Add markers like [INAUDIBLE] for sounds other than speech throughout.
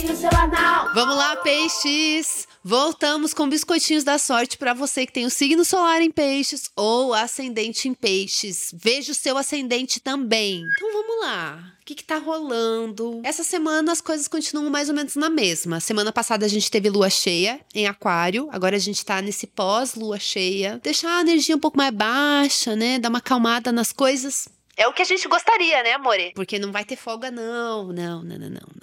seu anal. Vamos lá, peixes! Voltamos com biscoitinhos da sorte para você que tem o signo solar em peixes ou ascendente em peixes. Veja o seu ascendente também. Então vamos lá. O que, que tá rolando? Essa semana as coisas continuam mais ou menos na mesma. Semana passada a gente teve lua cheia em Aquário, agora a gente tá nesse pós-lua cheia. Deixar a energia um pouco mais baixa, né? Dar uma acalmada nas coisas. É o que a gente gostaria, né, amore? Porque não vai ter folga. Não, não, não, não, não.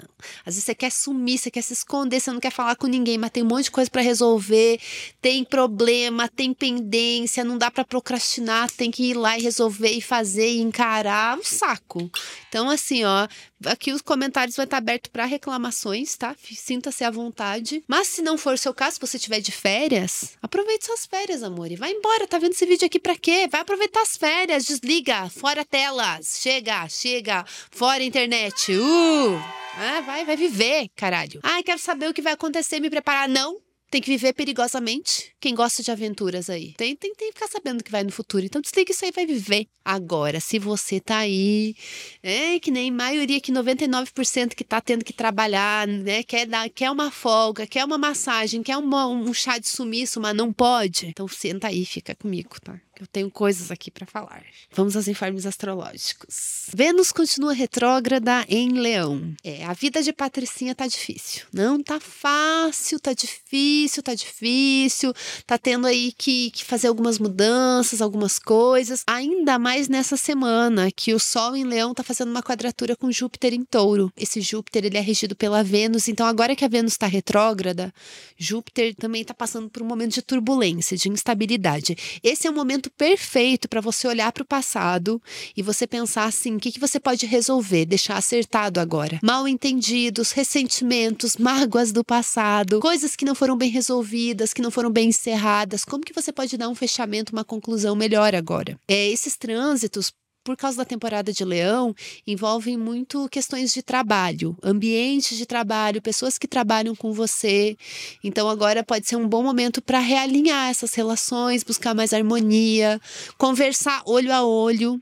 Às vezes você quer sumir, você quer se esconder, você não quer falar com ninguém, mas tem um monte de coisa para resolver, tem problema, tem pendência, não dá para procrastinar, tem que ir lá e resolver e fazer e encarar. Um saco. Então, assim, ó, aqui os comentários vão estar abertos para reclamações, tá? Sinta-se à vontade. Mas se não for o seu caso, se você tiver de férias, aproveite suas férias, amor. E vai embora. Tá vendo esse vídeo aqui para quê? Vai aproveitar as férias, desliga, fora telas. Chega, chega, fora internet. Uh! Ah, vai, vai viver, caralho. Ai, quero saber o que vai acontecer, me preparar. Não, tem que viver perigosamente. Quem gosta de aventuras aí. Tem, tem, tem que ficar sabendo o que vai no futuro. Então desliga isso aí vai viver. Agora, se você tá aí, é que nem maioria que 99% que tá tendo que trabalhar, né? Quer, dar, quer uma folga, quer uma massagem, quer uma, um chá de sumiço, mas não pode. Então senta aí, fica comigo, tá? Eu tenho coisas aqui para falar. Vamos aos informes astrológicos. Vênus continua retrógrada em Leão. É, a vida de Patricinha tá difícil. Não tá fácil, tá difícil, tá difícil. Tá tendo aí que, que fazer algumas mudanças, algumas coisas. Ainda mais nessa semana que o Sol em Leão tá fazendo uma quadratura com Júpiter em Touro. Esse Júpiter ele é regido pela Vênus, então agora que a Vênus está retrógrada, Júpiter também tá passando por um momento de turbulência, de instabilidade. Esse é o momento momento perfeito para você olhar para o passado e você pensar assim: o que, que você pode resolver, deixar acertado agora? Mal entendidos, ressentimentos, mágoas do passado, coisas que não foram bem resolvidas, que não foram bem encerradas. Como que você pode dar um fechamento, uma conclusão melhor agora? É, esses trânsitos por causa da temporada de leão, envolvem muito questões de trabalho, ambientes de trabalho, pessoas que trabalham com você. Então agora pode ser um bom momento para realinhar essas relações, buscar mais harmonia, conversar olho a olho.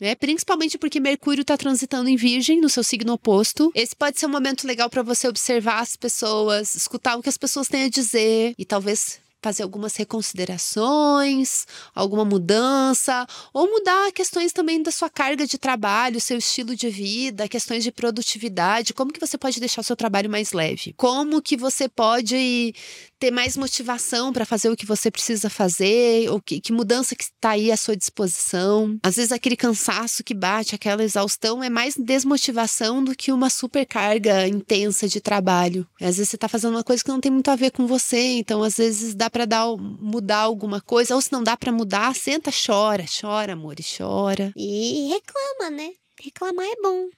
Né? Principalmente porque Mercúrio está transitando em Virgem, no seu signo oposto. Esse pode ser um momento legal para você observar as pessoas, escutar o que as pessoas têm a dizer e talvez fazer algumas reconsiderações, alguma mudança, ou mudar questões também da sua carga de trabalho, seu estilo de vida, questões de produtividade, como que você pode deixar o seu trabalho mais leve? Como que você pode ter mais motivação para fazer o que você precisa fazer, ou que, que mudança que está aí à sua disposição. Às vezes aquele cansaço que bate, aquela exaustão é mais desmotivação do que uma supercarga intensa de trabalho. Às vezes você está fazendo uma coisa que não tem muito a ver com você, então às vezes dá para dar mudar alguma coisa, ou se não dá para mudar, senta, chora, chora, amor, e chora. E reclama, né? Reclamar é bom.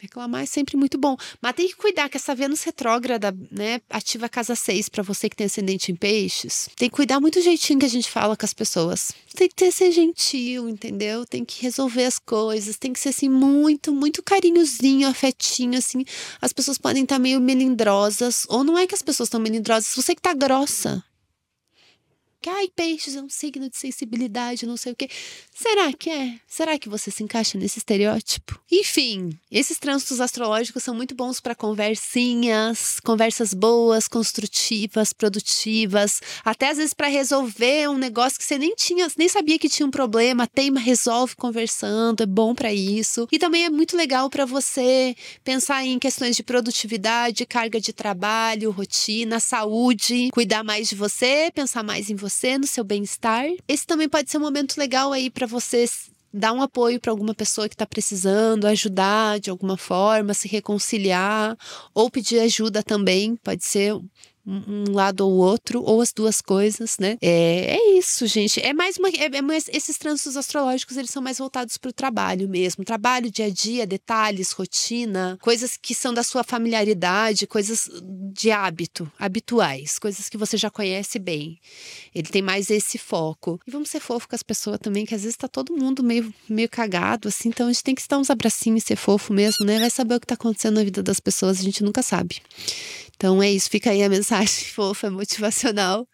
Reclamar é sempre muito bom. Mas tem que cuidar que essa Vênus retrógrada, né, ativa a casa 6 para você que tem ascendente em peixes. Tem que cuidar muito do jeitinho que a gente fala com as pessoas. Tem que ter ser gentil, entendeu? Tem que resolver as coisas, tem que ser assim muito, muito carinhozinho, afetinho assim. As pessoas podem estar meio melindrosas, ou não é que as pessoas estão melindrosas, você que tá grossa que ai, peixes é um signo de sensibilidade, não sei o quê. Será que é? Será que você se encaixa nesse estereótipo? Enfim, esses trânsitos astrológicos são muito bons para conversinhas, conversas boas, construtivas, produtivas, até às vezes para resolver um negócio que você nem tinha, nem sabia que tinha um problema, tem, resolve conversando, é bom para isso. E também é muito legal para você pensar em questões de produtividade, carga de trabalho, rotina, saúde, cuidar mais de você, pensar mais em você você, no seu bem-estar. Esse também pode ser um momento legal aí para você dar um apoio para alguma pessoa que está precisando, ajudar de alguma forma, se reconciliar, ou pedir ajuda também, pode ser um lado ou outro, ou as duas coisas, né? É, é isso, gente. É mais uma. É, é mais, esses trânsitos astrológicos, eles são mais voltados para o trabalho mesmo. Trabalho, dia a dia, detalhes, rotina, coisas que são da sua familiaridade, coisas de hábito, habituais, coisas que você já conhece bem. Ele tem mais esse foco. E vamos ser fofo com as pessoas também, que às vezes tá todo mundo meio, meio cagado, assim, então a gente tem que dar uns abracinhos e ser fofo mesmo, né? Vai saber o que tá acontecendo na vida das pessoas, a gente nunca sabe. Então é isso, fica aí a mensagem [LAUGHS] fofa, motivacional,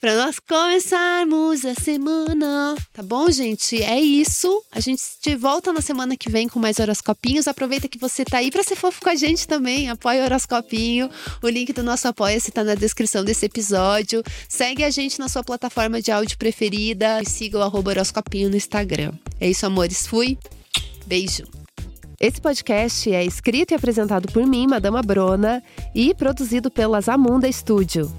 para nós começarmos a semana. Tá bom, gente? É isso. A gente te volta na semana que vem com mais horoscopinhos. Aproveita que você tá aí para ser fofo com a gente também. Apoia o horoscopinho. O link do nosso apoia-se tá na descrição desse episódio. Segue a gente na sua plataforma de áudio preferida e siga o horoscopinho no Instagram. É isso, amores. Fui. Beijo. Esse podcast é escrito e apresentado por mim, Madama Brona, e produzido pela Zamunda Studio.